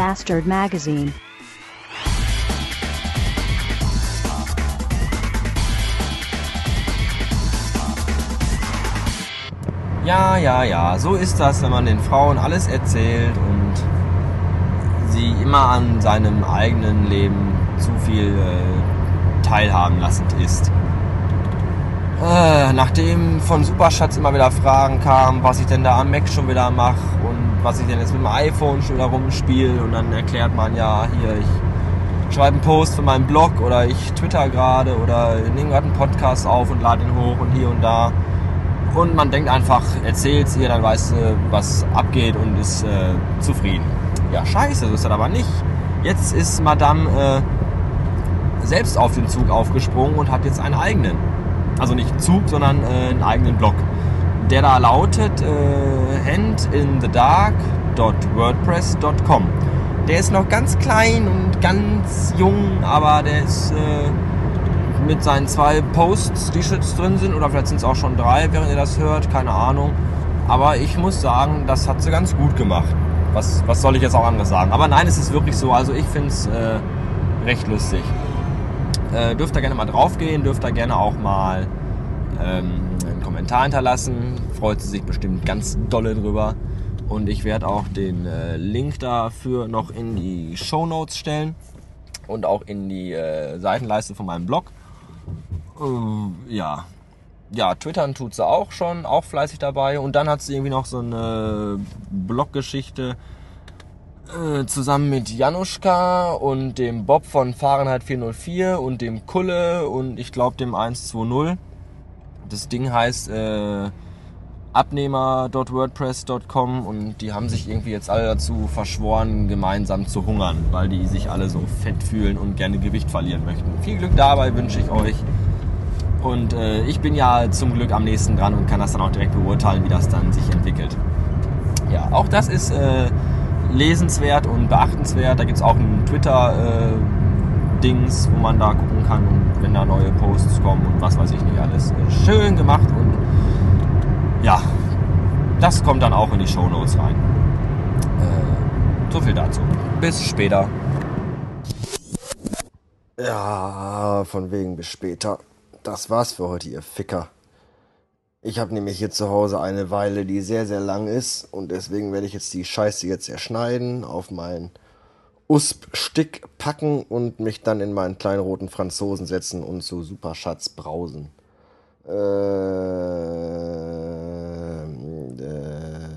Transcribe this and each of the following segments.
Bastard Magazine. Ja, ja, ja, so ist das, wenn man den Frauen alles erzählt und sie immer an seinem eigenen Leben zu viel äh, teilhaben lassend ist. Äh, nachdem von Superschatz immer wieder Fragen kamen, was ich denn da am Mac schon wieder mache und was ich denn jetzt mit dem iPhone schon wieder rumspiele und dann erklärt man ja, hier, ich schreibe einen Post für meinen Blog oder ich twitter gerade oder nehme gerade einen Podcast auf und lade ihn hoch und hier und da. Und man denkt einfach, erzähl's ihr, dann weißt du, was abgeht und ist äh, zufrieden. Ja, scheiße, so ist das aber nicht. Jetzt ist Madame äh, selbst auf den Zug aufgesprungen und hat jetzt einen eigenen. Also nicht Zug, sondern äh, einen eigenen Blog. Der da lautet äh, handinthedark.wordpress.com. Der ist noch ganz klein und ganz jung, aber der ist äh, mit seinen zwei Posts, die jetzt drin sind, oder vielleicht sind es auch schon drei, während ihr das hört, keine Ahnung. Aber ich muss sagen, das hat sie ganz gut gemacht. Was, was soll ich jetzt auch anderes sagen? Aber nein, es ist wirklich so. Also ich finde es äh, recht lustig. Äh, dürft ihr gerne mal draufgehen, dürft ihr gerne auch mal ähm, einen Kommentar hinterlassen. Freut sie sich bestimmt ganz dolle drüber. Und ich werde auch den äh, Link dafür noch in die Show Notes stellen und auch in die äh, Seitenleiste von meinem Blog. Äh, ja. Ja, twittern tut sie auch schon, auch fleißig dabei. Und dann hat sie irgendwie noch so eine Bloggeschichte äh, zusammen mit Januszka und dem Bob von Fahrenheit 404 und dem Kulle und ich glaube dem 120. Das Ding heißt äh, abnehmer.wordpress.com und die haben sich irgendwie jetzt alle dazu verschworen, gemeinsam zu hungern, weil die sich alle so fett fühlen und gerne Gewicht verlieren möchten. Viel Glück dabei wünsche ich euch. Und äh, ich bin ja zum Glück am nächsten dran und kann das dann auch direkt beurteilen, wie das dann sich entwickelt. Ja, auch das ist äh, lesenswert und beachtenswert. Da gibt es auch ein Twitter-Dings, wo man da gucken kann, wenn da neue Posts kommen und was weiß ich nicht alles. Schön gemacht und ja, das kommt dann auch in die Show Notes rein. Äh, so viel dazu. Bis später. Ja, von wegen bis später. Das war's für heute, ihr Ficker. Ich habe nämlich hier zu Hause eine Weile, die sehr, sehr lang ist und deswegen werde ich jetzt die Scheiße jetzt erschneiden, auf meinen Usp-Stick packen und mich dann in meinen kleinen roten Franzosen setzen und zu Superschatz brausen. Äh, äh,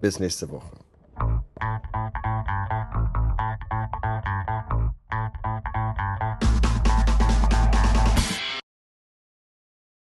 bis nächste Woche.